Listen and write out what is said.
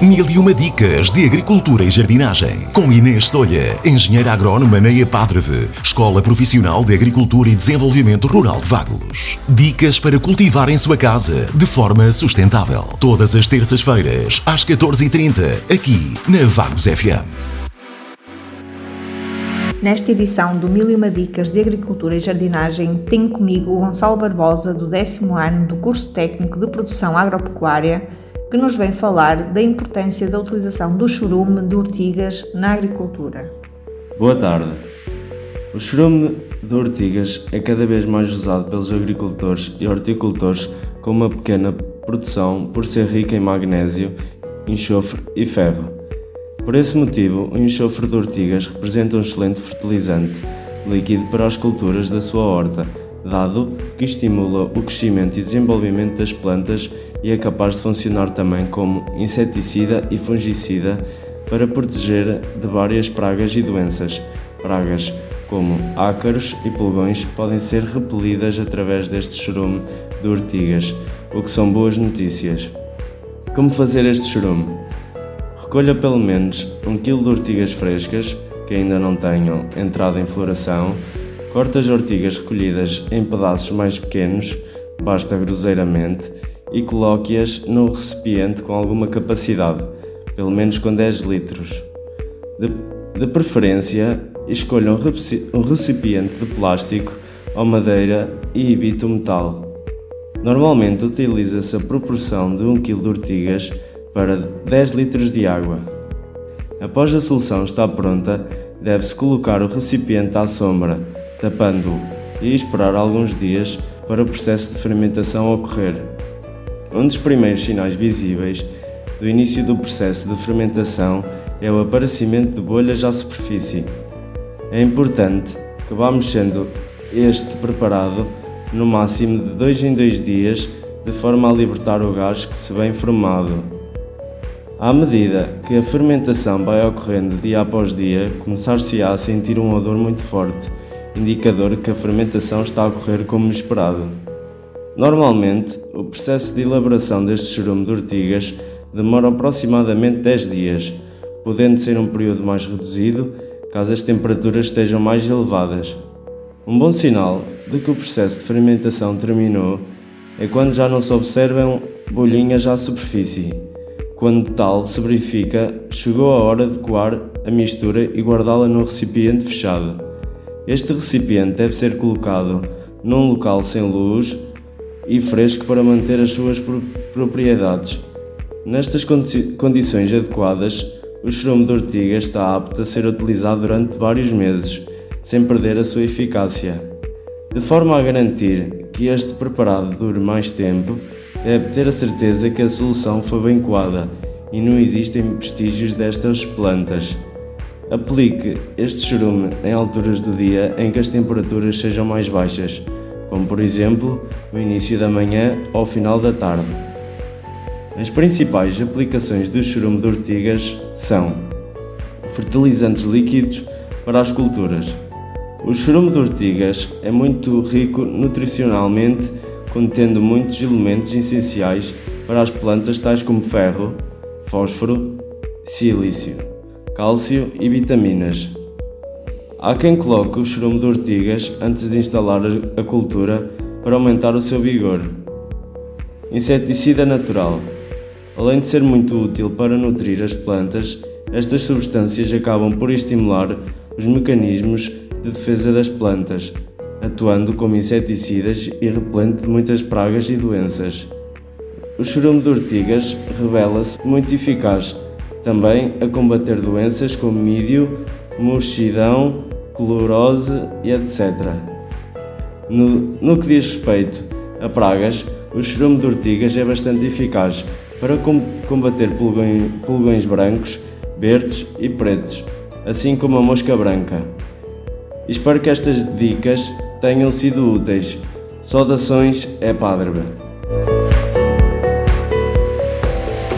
Mil e uma dicas de agricultura e jardinagem. Com Inês Solha, engenheira agrónoma na EPADREV, Escola Profissional de Agricultura e Desenvolvimento Rural de Vagos. Dicas para cultivar em sua casa de forma sustentável. Todas as terças-feiras, às 14h30, aqui na Vagos FM. Nesta edição do Mil e uma Dicas de Agricultura e Jardinagem, tenho comigo o Gonçalo Barbosa, do décimo ano do curso técnico de produção agropecuária que nos vem falar da importância da utilização do churume de ortigas na agricultura. Boa tarde. O churume de ortigas é cada vez mais usado pelos agricultores e horticultores com uma pequena produção por ser rica em magnésio, enxofre e ferro. Por esse motivo, o enxofre de ortigas representa um excelente fertilizante líquido para as culturas da sua horta, dado que estimula o crescimento e desenvolvimento das plantas e é capaz de funcionar também como inseticida e fungicida para proteger de várias pragas e doenças. Pragas como ácaros e pulgões podem ser repelidas através deste churume de ortigas, o que são boas notícias. Como fazer este churume? Recolha pelo menos 1 kg de ortigas frescas que ainda não tenham entrado em floração. Corte as ortigas recolhidas em pedaços mais pequenos, basta grosseiramente, e coloque-as no recipiente com alguma capacidade, pelo menos com 10 litros. De, de preferência, escolha um recipiente de plástico ou madeira e evite o metal. Normalmente utiliza-se a proporção de 1 kg de ortigas para 10 litros de água. Após a solução estar pronta, deve-se colocar o recipiente à sombra, tapando-o, e esperar alguns dias para o processo de fermentação ocorrer. Um dos primeiros sinais visíveis do início do processo de fermentação é o aparecimento de bolhas à superfície. É importante que vá mexendo este preparado no máximo de 2 em 2 dias, de forma a libertar o gás que se vem formado. À medida que a fermentação vai ocorrendo dia após dia, começar-se-á a sentir um odor muito forte, indicador que a fermentação está a ocorrer como esperado. Normalmente, o processo de elaboração deste churume de ortigas demora aproximadamente 10 dias, podendo ser um período mais reduzido caso as temperaturas estejam mais elevadas. Um bom sinal de que o processo de fermentação terminou é quando já não se observam bolhinhas à superfície. Quando tal se verifica, chegou a hora de coar a mistura e guardá-la no recipiente fechado. Este recipiente deve ser colocado num local sem luz e fresco para manter as suas propriedades. Nestas condi condições adequadas, o churume de ortiga está apto a ser utilizado durante vários meses, sem perder a sua eficácia. De forma a garantir que este preparado dure mais tempo, deve ter a certeza que a solução foi bem coada e não existem vestígios destas plantas. Aplique este churume em alturas do dia em que as temperaturas sejam mais baixas como por exemplo no início da manhã ou final da tarde. As principais aplicações do churume de ortigas são fertilizantes líquidos para as culturas. O churume de ortigas é muito rico nutricionalmente, contendo muitos elementos essenciais para as plantas tais como ferro, fósforo, silício, cálcio e vitaminas. Há quem coloque o churume de ortigas antes de instalar a cultura para aumentar o seu vigor. Inseticida natural. Além de ser muito útil para nutrir as plantas, estas substâncias acabam por estimular os mecanismos de defesa das plantas, atuando como inseticidas e repelente de muitas pragas e doenças. O churume de ortigas revela-se muito eficaz também a combater doenças como mídio, murchidão, clorose e etc. No, no que diz respeito a pragas, o churume de ortigas é bastante eficaz para combater pulgões, pulgões brancos, verdes e pretos, assim como a mosca branca. Espero que estas dicas tenham sido úteis. Saudações é Padre.